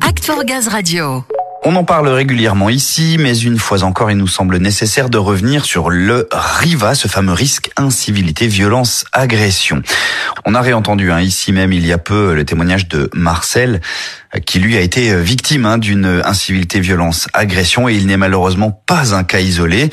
Act for Gaz Radio. On en parle régulièrement ici, mais une fois encore, il nous semble nécessaire de revenir sur le RIVA, ce fameux risque incivilité, violence, agression. On a réentendu hein, ici même il y a peu le témoignage de Marcel, qui lui a été victime hein, d'une incivilité, violence, agression, et il n'est malheureusement pas un cas isolé.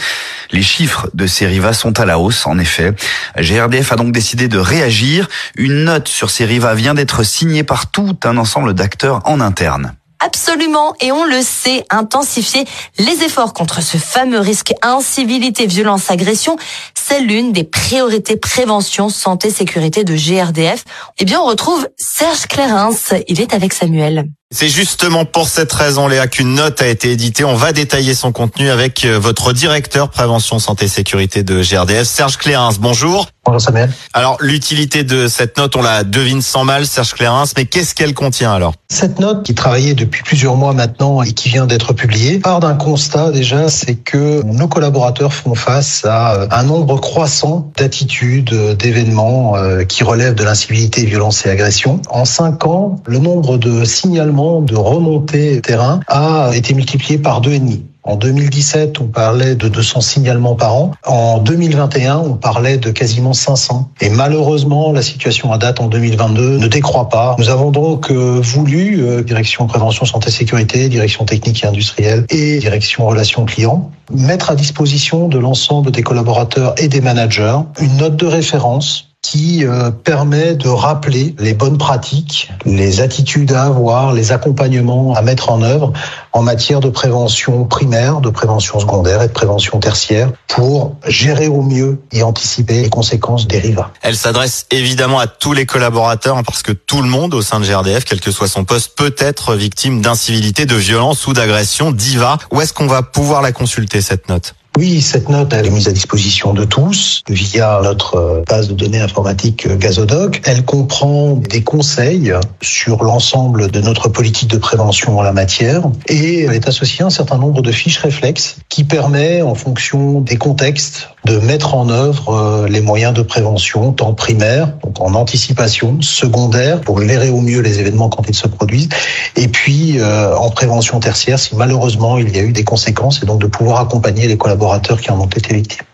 Les chiffres de ces RIVA sont à la hausse, en effet. GRDF a donc décidé de réagir. Une note sur ces RIVA vient d'être signée par tout un ensemble d'acteurs en interne. Absolument, et on le sait, intensifier les efforts contre ce fameux risque incivilité, violence, agression, c'est l'une des priorités prévention, santé, sécurité de GRDF. Eh bien, on retrouve Serge Clérens. Il est avec Samuel. C'est justement pour cette raison, Léa, qu'une note a été éditée. On va détailler son contenu avec euh, votre directeur prévention santé sécurité de GRDF, Serge Clérens. Bonjour. Bonjour Samuel. Alors, l'utilité de cette note, on la devine sans mal, Serge Clérens, mais qu'est-ce qu'elle contient alors? Cette note, qui travaillait depuis plusieurs mois maintenant et qui vient d'être publiée, part d'un constat déjà, c'est que nos collaborateurs font face à euh, un nombre croissant d'attitudes, euh, d'événements qui relèvent de l'incivilité, violence et agression. En cinq ans, le nombre de signalements de remontée terrain a été multiplié par deux et demi. En 2017, on parlait de 200 signalements par an. En 2021, on parlait de quasiment 500. Et malheureusement, la situation à date en 2022 ne décroît pas. Nous avons donc euh, voulu, euh, direction prévention santé sécurité, direction technique et industrielle et direction relations clients, mettre à disposition de l'ensemble des collaborateurs et des managers une note de référence qui euh, permet de rappeler les bonnes pratiques, les attitudes à avoir, les accompagnements à mettre en œuvre en matière de prévention primaire, de prévention secondaire et de prévention tertiaire pour gérer au mieux et anticiper les conséquences des rivats. Elle s'adresse évidemment à tous les collaborateurs hein, parce que tout le monde au sein de GRDF, quel que soit son poste, peut être victime d'incivilité, de violence ou d'agression, d'IVA. Où est-ce qu'on va pouvoir la consulter cette note? Oui, cette note elle est mise à disposition de tous via notre euh, base de données informatique euh, Gazodoc. Elle comprend des conseils sur l'ensemble de notre politique de prévention en la matière et elle est associée à un certain nombre de fiches réflexes qui permet, en fonction des contextes, de mettre en œuvre euh, les moyens de prévention, tant primaire, donc en anticipation, secondaire, pour gérer au mieux les événements quand ils se produisent, et puis en prévention tertiaire si malheureusement il y a eu des conséquences, et donc de pouvoir accompagner les collaborateurs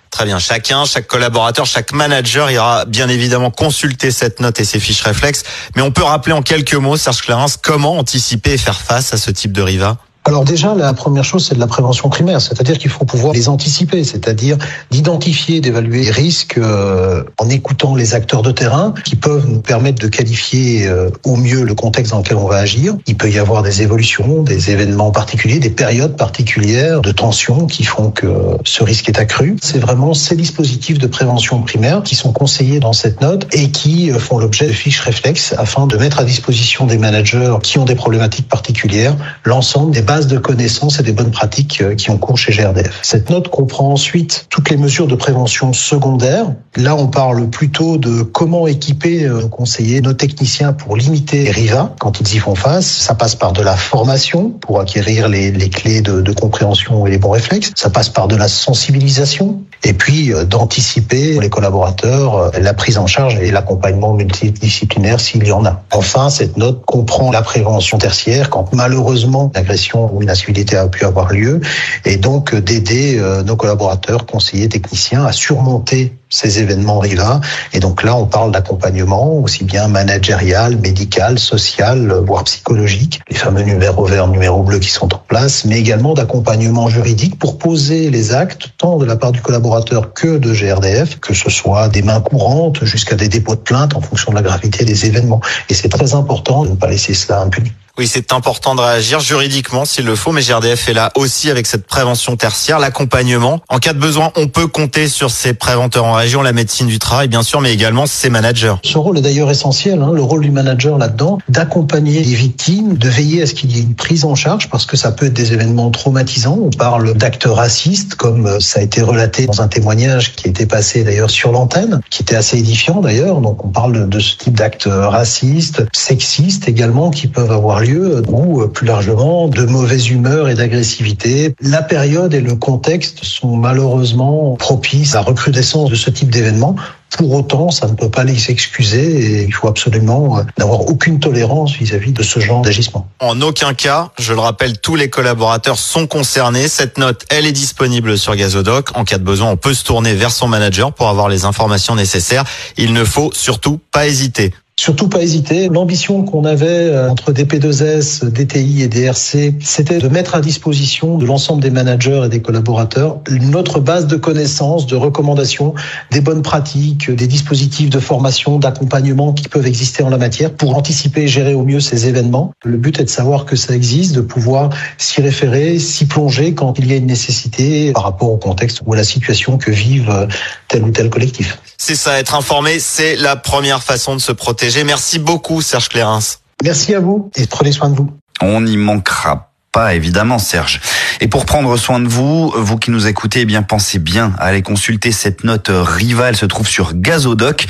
Très bien. Chacun, chaque collaborateur, chaque manager ira bien évidemment consulter cette note et ses fiches réflexes. Mais on peut rappeler en quelques mots, Serge Clarence, comment anticiper et faire face à ce type de riva? Alors déjà, la première chose, c'est de la prévention primaire, c'est-à-dire qu'il faut pouvoir les anticiper, c'est-à-dire d'identifier, d'évaluer les risques euh, en écoutant les acteurs de terrain qui peuvent nous permettre de qualifier euh, au mieux le contexte dans lequel on va agir. Il peut y avoir des évolutions, des événements particuliers, des périodes particulières de tension qui font que ce risque est accru. C'est vraiment ces dispositifs de prévention primaire qui sont conseillés dans cette note et qui euh, font l'objet de fiches réflexes afin de mettre à disposition des managers qui ont des problématiques particulières l'ensemble des bases de connaissances et des bonnes pratiques euh, qui ont cours chez GRDF. Cette note comprend ensuite toutes les mesures de prévention secondaires. Là, on parle plutôt de comment équiper euh, nos conseillers, nos techniciens pour limiter les rivats quand ils y font face. Ça passe par de la formation pour acquérir les, les clés de compréhension et les bons réflexes. Ça passe par de la sensibilisation et puis euh, d'anticiper les collaborateurs la prise en charge et l'accompagnement multidisciplinaire s'il y en a. Enfin, cette note comprend la prévention tertiaire quand malheureusement l'agression où une incivilité a pu avoir lieu, et donc euh, d'aider euh, nos collaborateurs, conseillers, techniciens à surmonter ces événements rivins. Et donc là, on parle d'accompagnement aussi bien managérial, médical, social, voire psychologique, les fameux numéros verts, numéros bleus qui sont en place, mais également d'accompagnement juridique pour poser les actes, tant de la part du collaborateur que de GRDF, que ce soit des mains courantes jusqu'à des dépôts de plainte en fonction de la gravité des événements. Et c'est très important de ne pas laisser cela impuni. Oui, c'est important de réagir juridiquement s'il le faut, mais GRDF est là aussi avec cette prévention tertiaire, l'accompagnement. En cas de besoin, on peut compter sur ces préventeurs en région, la médecine du travail, bien sûr, mais également ses managers. Ce rôle est d'ailleurs essentiel, hein, le rôle du manager là-dedans, d'accompagner les victimes, de veiller à ce qu'il y ait une prise en charge, parce que ça peut être des événements traumatisants. On parle d'actes racistes, comme euh, ça a été relaté dans un témoignage qui a été passé d'ailleurs sur l'antenne, qui était assez édifiant d'ailleurs. Donc on parle de ce type d'actes racistes, sexistes également, qui peuvent avoir lieu ou plus largement de mauvaise humeur et d'agressivité. La période et le contexte sont malheureusement propices à la recrudescence de ce type d'événement. Pour autant, ça ne peut pas les excuser et il faut absolument n'avoir aucune tolérance vis-à-vis de ce genre d'agissement. En aucun cas, je le rappelle, tous les collaborateurs sont concernés. Cette note, elle est disponible sur Gazodoc. En cas de besoin, on peut se tourner vers son manager pour avoir les informations nécessaires. Il ne faut surtout pas hésiter. Surtout pas hésiter. L'ambition qu'on avait euh, entre DP2S, DTI et DRC, c'était de mettre à disposition de l'ensemble des managers et des collaborateurs notre base de connaissances, de recommandations, des bonnes pratiques, des dispositifs de formation, d'accompagnement qui peuvent exister en la matière pour anticiper et gérer au mieux ces événements. Le but est de savoir que ça existe, de pouvoir s'y référer, s'y plonger quand il y a une nécessité par rapport au contexte ou à la situation que vivent euh, tel ou tel collectif. C'est ça, être informé, c'est la première façon de se protéger. Merci beaucoup, Serge Clérens. Merci à vous et prenez soin de vous. On n'y manquera pas, évidemment, Serge. Et pour prendre soin de vous, vous qui nous écoutez, eh bien, pensez bien à aller consulter cette note rivale, se trouve sur Gazodoc.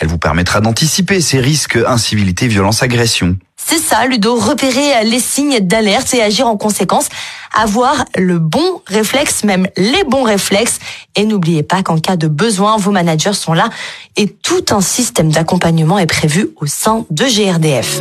Elle vous permettra d'anticiper ces risques incivilité, violence, agression. C'est ça, Ludo, repérer les signes d'alerte et agir en conséquence, avoir le bon réflexe, même les bons réflexes. Et n'oubliez pas qu'en cas de besoin, vos managers sont là et tout un système d'accompagnement est prévu au sein de GRDF.